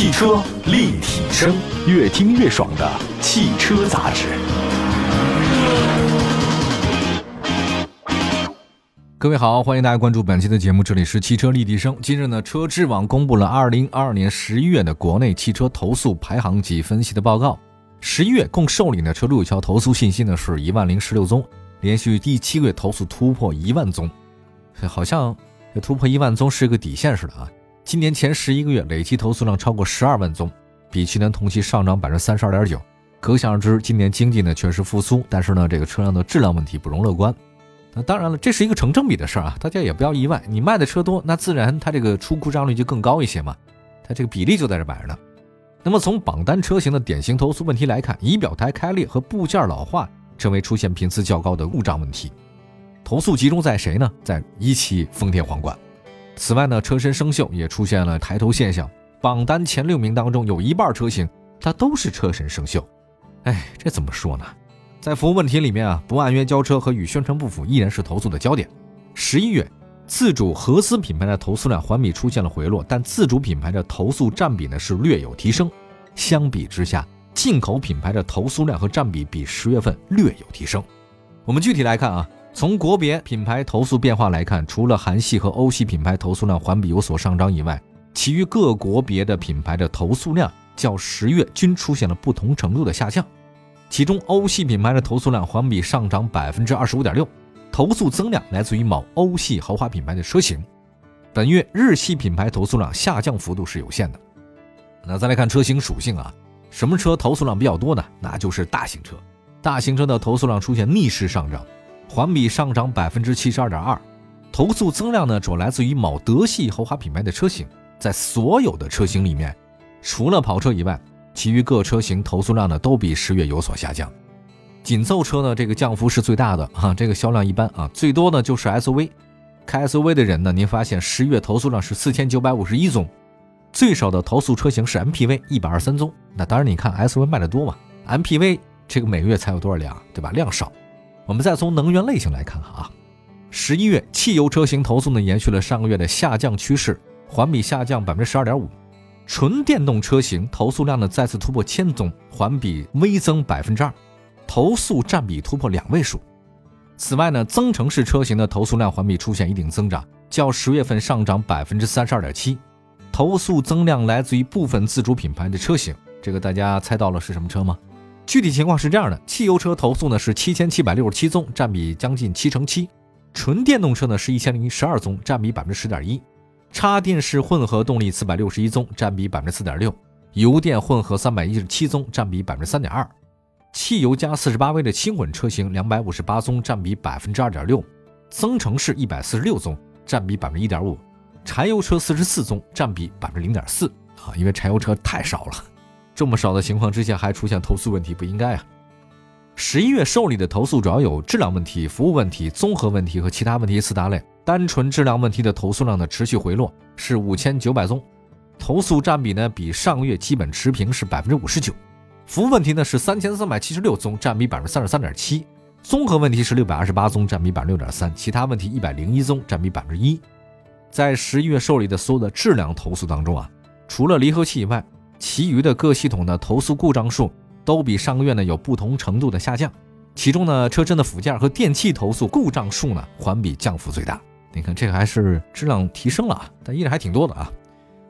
汽车立体声，越听越爽的汽车杂志。各位好，欢迎大家关注本期的节目，这里是汽车立体声。今日呢，车质网公布了二零二二年十一月的国内汽车投诉排行及分析的报告。十一月共受理的车主有效投诉信息呢是一万零十六宗，连续第七个月投诉突破一万宗，好像这突破一万宗是一个底线似的啊。今年前十一个月累计投诉量超过十二万宗，比去年同期上涨百分之三十二点九。可想而知，今年经济呢确实复苏，但是呢这个车辆的质量问题不容乐观。那当然了，这是一个成正比的事儿啊，大家也不要意外。你卖的车多，那自然它这个出故障率就更高一些嘛，它这个比例就在这摆着呢。那么从榜单车型的典型投诉问题来看，仪表台开裂和部件老化成为出现频次较高的故障问题。投诉集中在谁呢？在一汽丰田皇冠。此外呢，车身生锈也出现了抬头现象。榜单前六名当中有一半车型它都是车身生锈。哎，这怎么说呢？在服务问题里面啊，不按约交车和与宣传不符依然是投诉的焦点。十一月，自主合资品牌的投诉量环比出现了回落，但自主品牌的投诉占比呢是略有提升。相比之下，进口品牌的投诉量和占比比十月份略有提升。我们具体来看啊，从国别品牌投诉变化来看，除了韩系和欧系品牌投诉量环比有所上涨以外，其余各国别的品牌的投诉量较十月均出现了不同程度的下降。其中，欧系品牌的投诉量环比上涨百分之二十五点六，投诉增量来自于某欧系豪华品牌的车型。本月日系品牌投诉量下降幅度是有限的。那再来看车型属性啊，什么车投诉量比较多呢？那就是大型车。大型车的投诉量出现逆势上涨，环比上涨百分之七十二点二。投诉增量呢，主要来自于某德系豪华品牌的车型。在所有的车型里面，除了跑车以外。其余各车型投诉量呢都比十月有所下降，紧凑车呢这个降幅是最大的啊，这个销量一般啊，最多呢就是 SUV，开 SUV 的人呢，您发现十月投诉量是四千九百五十一宗，最少的投诉车型是 MPV 一百二十三宗。那当然你看 SUV 卖的多嘛，MPV 这个每个月才有多少辆对吧？量少。我们再从能源类型来看哈啊，十一月汽油车型投诉呢延续了上个月的下降趋势，环比下降百分之十二点五。纯电动车型投诉量呢再次突破千宗，环比微增百分之二，投诉占比突破两位数。此外呢，增程式车型的投诉量环比出现一定增长，较十月份上涨百分之三十二点七。投诉增量来自于部分自主品牌的车型，这个大家猜到了是什么车吗？具体情况是这样的：汽油车投诉呢是七千七百六十七宗，占比将近七成七；纯电动车呢是一千零十二宗，占比百分之十点一。插电式混合动力四百六十一宗，占比百分之四点六；油电混合三百一十七宗，占比百分之三点二；汽油加四十八 V 的轻混车型两百五十八宗，占比百分之二点六；增程式一百四十六宗，占比百分之一点五；柴油车四十四宗，占比百分之零点四。啊，因为柴油车太少了，这么少的情况之下还出现投诉问题，不应该啊。十一月受理的投诉主要有质量问题、服务问题、综合问题和其他问题四大类。单纯质量问题的投诉量呢持续回落，是五千九百宗，投诉占比呢比上个月基本持平，是百分之五十九。服务问题呢是三千三百七十六宗，占比百分之三十三点七。综合问题是六百二十八宗，占比百分之六点三。其他问题一百零一宗，占比百分之一。在十一月受理的所有的质量投诉当中啊，除了离合器以外，其余的各系统的投诉故障数都比上个月呢有不同程度的下降。其中呢，车身的附件和电器投诉故障数呢环比降幅最大。你看，这个还是质量提升了啊，但依然还挺多的啊。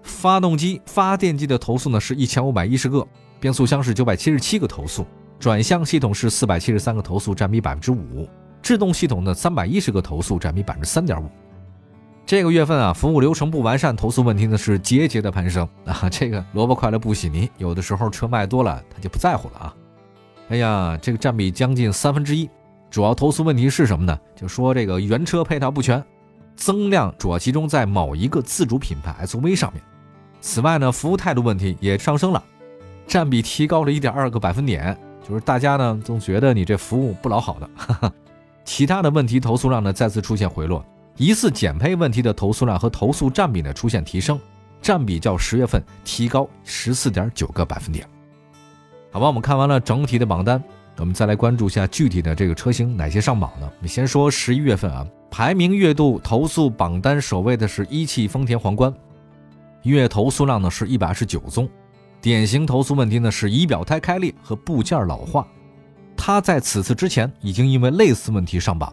发动机、发电机的投诉呢是一千五百一十个，变速箱是九百七十七个投诉，转向系统是四百七十三个投诉，占比百分之五；制动系统呢三百一十个投诉，占比百分之三点五。这个月份啊，服务流程不完善，投诉问题呢是节节的攀升啊。这个萝卜快乐不洗泥，有的时候车卖多了，他就不在乎了啊。哎呀，这个占比将近三分之一。主要投诉问题是什么呢？就说这个原车配套不全。增量主要集中在某一个自主品牌 SUV 上面。此外呢，服务态度问题也上升了，占比提高了一点二个百分点。就是大家呢总觉得你这服务不老好的。其他的问题投诉量呢再次出现回落，疑似减配问题的投诉量和投诉占比呢出现提升，占比较十月份提高十四点九个百分点。好吧，我们看完了整体的榜单，我们再来关注一下具体的这个车型哪些上榜呢？我们先说十一月份啊。排名月度投诉榜单首位的是一汽丰田皇冠，月投诉量呢是一百二十九宗，典型投诉问题呢是仪表胎开裂和部件老化。它在此次之前已经因为类似问题上榜。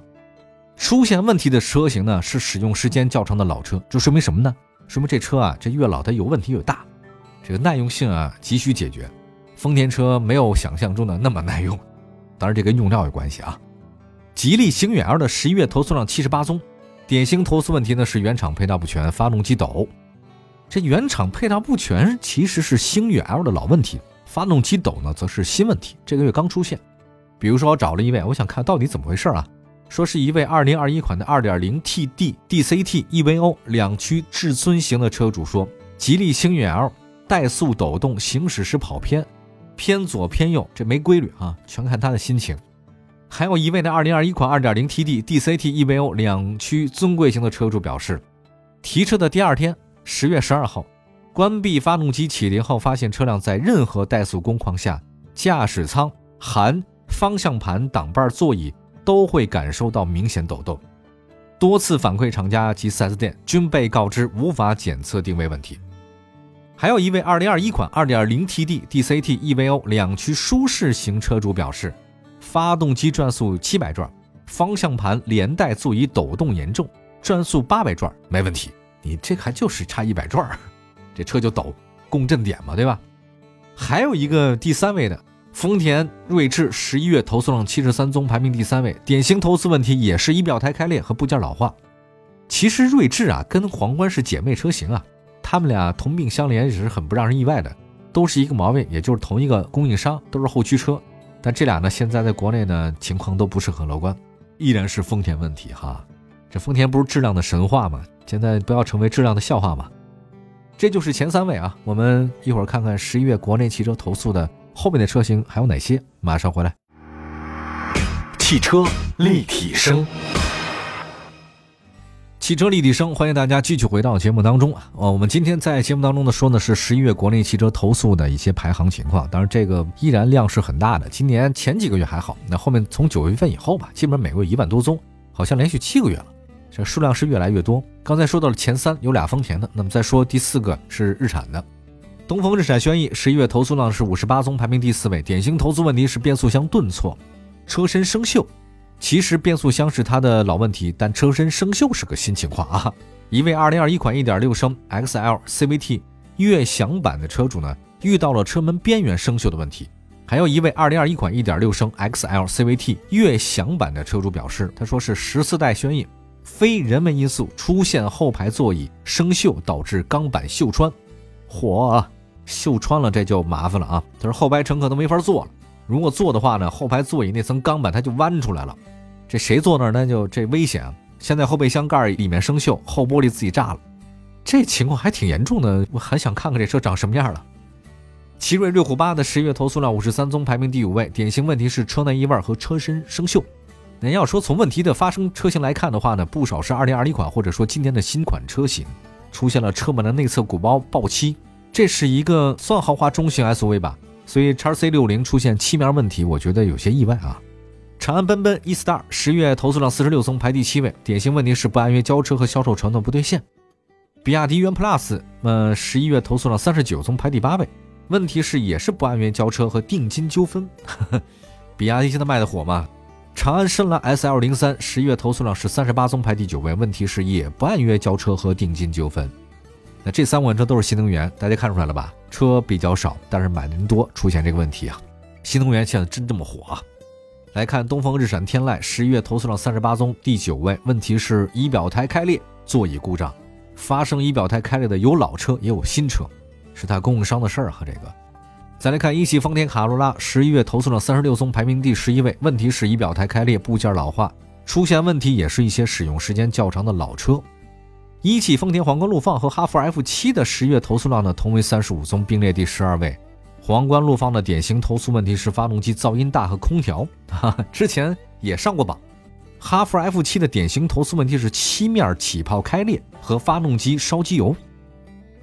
出现问题的车型呢是使用时间较长的老车，这说明什么呢？说明这车啊，这越老它有问题越大，这个耐用性啊急需解决。丰田车没有想象中的那么耐用，当然这跟用料有关系啊。吉利星越 L 的十一月投诉量七十八宗，典型投诉问题呢是原厂配套不全，发动机抖。这原厂配套不全其实是星越 L 的老问题，发动机抖呢则是新问题，这个月刚出现。比如说我找了一位，我想看到底怎么回事啊？说是一位2021款的 2.0TD DCT EVO 两驱至尊型的车主说，吉利星越 L 怠速抖动，行驶时跑偏，偏左偏右，这没规律啊，全看他的心情。还有一位的2021款 2.0TD DCT EVO 两驱尊贵型的车主表示，提车的第二天，10月12号，关闭发动机启停后，发现车辆在任何怠速工况下，驾驶舱含方向盘、挡把、座椅。都会感受到明显抖动，多次反馈厂家及 4S 店均被告知无法检测定位问题。还有一位2021款 2.0TD DCT EVO 两驱舒适型车主表示，发动机转速700转，方向盘连带座椅抖动严重，转速800转没问题。你这还就是差100转，这车就抖，共振点嘛，对吧？还有一个第三位的。丰田锐志十一月投诉量七十三宗，排名第三位。典型投诉问题也是仪表台开裂和部件老化。其实锐志啊跟皇冠是姐妹车型啊，他们俩同病相怜也是很不让人意外的，都是一个毛病，也就是同一个供应商，都是后驱车。但这俩呢现在在国内呢情况都不是很乐观，依然是丰田问题哈。这丰田不是质量的神话吗？现在不要成为质量的笑话嘛。这就是前三位啊，我们一会儿看看十一月国内汽车投诉的。后面的车型还有哪些？马上回来。汽车立体声，汽车立体声，欢迎大家继续回到节目当中啊！哦，我们今天在节目当中呢说的是十一月国内汽车投诉的一些排行情况，当然这个依然量是很大的。今年前几个月还好，那后面从九月份以后吧，基本上每个月一万多宗，好像连续七个月了，这数量是越来越多。刚才说到了前三有俩丰田的，那么再说第四个是日产的。东风日产轩逸十一月投诉量是五十八宗，排名第四位。典型投诉问题是变速箱顿挫、车身生锈。其实变速箱是它的老问题，但车身生锈是个新情况啊！一位二零二一款一点六升 XL CVT 悦享版的车主呢，遇到了车门边缘生锈的问题。还有一位二零二一款一点六升 XL CVT 悦享版的车主表示，他说是十四代轩逸非人为因素出现后排座椅生锈，导致钢板锈穿。火啊！锈穿了，这就麻烦了啊！他说后排乘客都没法坐了，如果坐的话呢，后排座椅那层钢板它就弯出来了，这谁坐那儿那就这危险啊！现在后备箱盖里面生锈，后玻璃自己炸了，这情况还挺严重的，我很想看看这车长什么样了。奇瑞瑞虎八的十月投诉量五十三宗，排名第五位，典型问题是车内异味和车身生锈。那要说从问题的发生车型来看的话呢，不少是二零二零款或者说今年的新款车型出现了车门的内侧鼓包爆漆。这是一个算豪华中型 SUV 吧，所以叉 C 六零出现漆面问题，我觉得有些意外啊。长安奔奔 E-Star 十月投诉量四十六宗，排第七位，典型问题是不按约交车和销售承诺不兑现。比亚迪元 Plus，呃，十一月投诉量三十九宗，排第八位，问题是也是不按约交车和定金纠纷。比亚迪现在卖的火吗？长安深蓝 SL 零三十一月投诉量是三十八宗，排第九位，问题是也不按约交车和定金纠纷。这三款车都是新能源，大家看出来了吧？车比较少，但是买的人多，出现这个问题啊。新能源现在真这么火啊？来看东风日产天籁，十一月投诉量三十八宗，第九位，问题是仪表台开裂、座椅故障。发生仪表台开裂的有老车也有新车，是它供应商的事儿和。这个，再来看一汽丰田卡罗拉，十一月投诉量三十六宗，排名第十一位，问题是仪表台开裂、部件老化。出现问题也是一些使用时间较长的老车。一汽丰田皇冠陆放和哈弗 F 七的十月投诉量呢，同为三十五宗，并列第十二位。皇冠陆放的典型投诉问题是发动机噪音大和空调，哈哈，之前也上过榜。哈弗 F 七的典型投诉问题是漆面起泡开裂和发动机烧机油。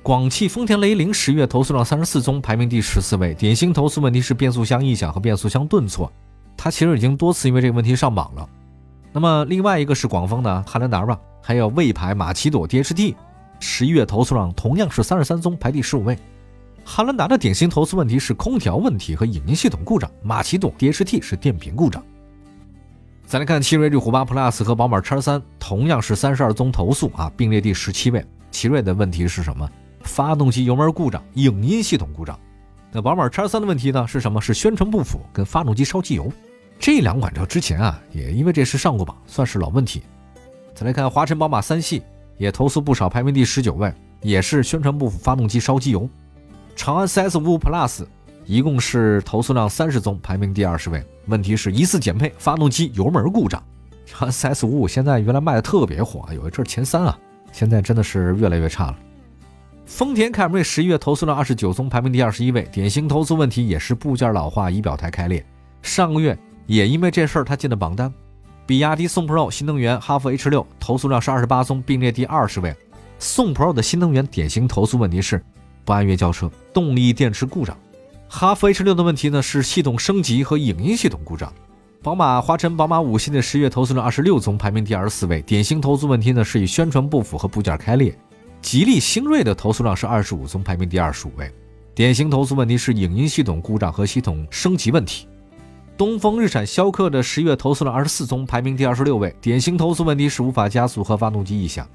广汽丰田雷凌十月投诉量三十四宗，排名第十四位，典型投诉问题是变速箱异响和变速箱顿挫，它其实已经多次因为这个问题上榜了。那么另外一个是广丰的汉兰达吧。还有魏牌马奇朵 DHT，十一月投诉量同样是三十三宗，排第十五位。汉兰达的典型投诉问题是空调问题和影音系统故障，马奇朵 DHT 是电瓶故障。再来看奇瑞瑞虎8 Plus 和宝马 X3，同样是三十二宗投诉啊，并列第十七位。奇瑞的问题是什么？发动机油门故障、影音系统故障。那宝马 X3 的问题呢？是什么？是宣传不符跟发动机烧机油。这两款车之前啊，也因为这事上过榜，算是老问题。再来看华晨宝马三系，也投诉不少，排名第十九位，也是宣传不符、发动机烧机油。长安 CS55 Plus 一共是投诉量三十宗，排名第二十位。问题是疑似减配，发动机油门故障。长安 CS55 现在原来卖的特别火，有一阵前三啊，现在真的是越来越差了。丰田凯美瑞十一月投诉量二十九宗，排名第二十一位。典型投诉问题也是部件老化、仪表台开裂。上个月也因为这事儿，他进了榜单。比亚迪宋 Pro 新能源哈弗 H 六投诉量是二十八宗，并列第二十位。宋 Pro 的新能源典型投诉问题是。不按月交车，动力电池故障。哈弗 H 六的问题呢是系统升级和影音系统故障。宝马华晨宝马五系的十月投诉量二十六宗，排名第二十四位。典型投诉问题呢是以宣传不符和部件开裂。吉利星瑞的投诉量是二十五宗，排名第二十五位。典型投诉问题是影音系统故障和系统升级问题。东风日产逍客的十月投诉量二十四宗，排名第二十六位。典型投诉问题是无法加速和发动机异响。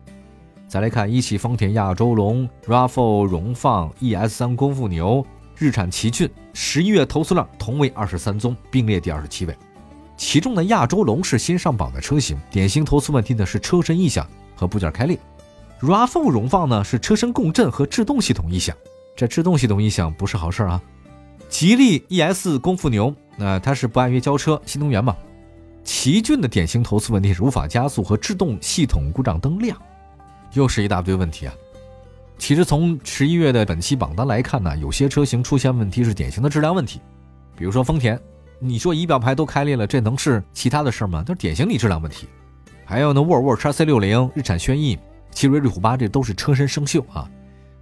再来看一汽丰田亚洲龙、RAV4 荣放、ES3 功夫牛、日产奇骏，十一月投诉量同为二十三宗，并列第二十七位。其中的亚洲龙是新上榜的车型，典型投诉问题呢是车身异响和部件开裂。RAV4 荣放呢是车身共振和制动系统异响，这制动系统异响不是好事啊。吉利 ES 功夫牛，那它是不按月交车，新能源嘛。奇骏的典型投诉问题是无法加速和制动系统故障灯亮。又是一大堆问题啊！其实从十一月的本期榜单来看呢，有些车型出现问题是典型的质量问题，比如说丰田，你说仪表盘都开裂了，这能是其他的事吗？都是典型的质量问题。还有呢，沃尔沃 x C 六零、日产轩逸、奇瑞瑞虎八，这都是车身生锈啊！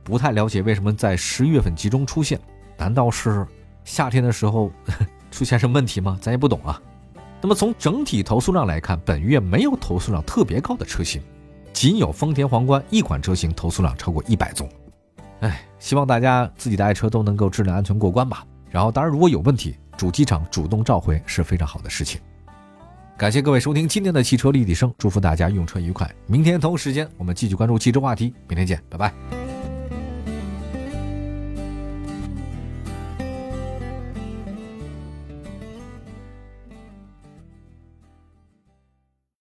不太了解为什么在十一月份集中出现，难道是夏天的时候出现什么问题吗？咱也不懂啊。那么从整体投诉量来看，本月没有投诉量特别高的车型。仅有丰田皇冠一款车型投诉量超过一百宗，哎，希望大家自己的爱车都能够质量安全过关吧。然后，当然如果有问题，主机厂主动召回是非常好的事情。感谢各位收听今天的汽车立体声，祝福大家用车愉快。明天同一时间我们继续关注汽车话题，明天见，拜拜。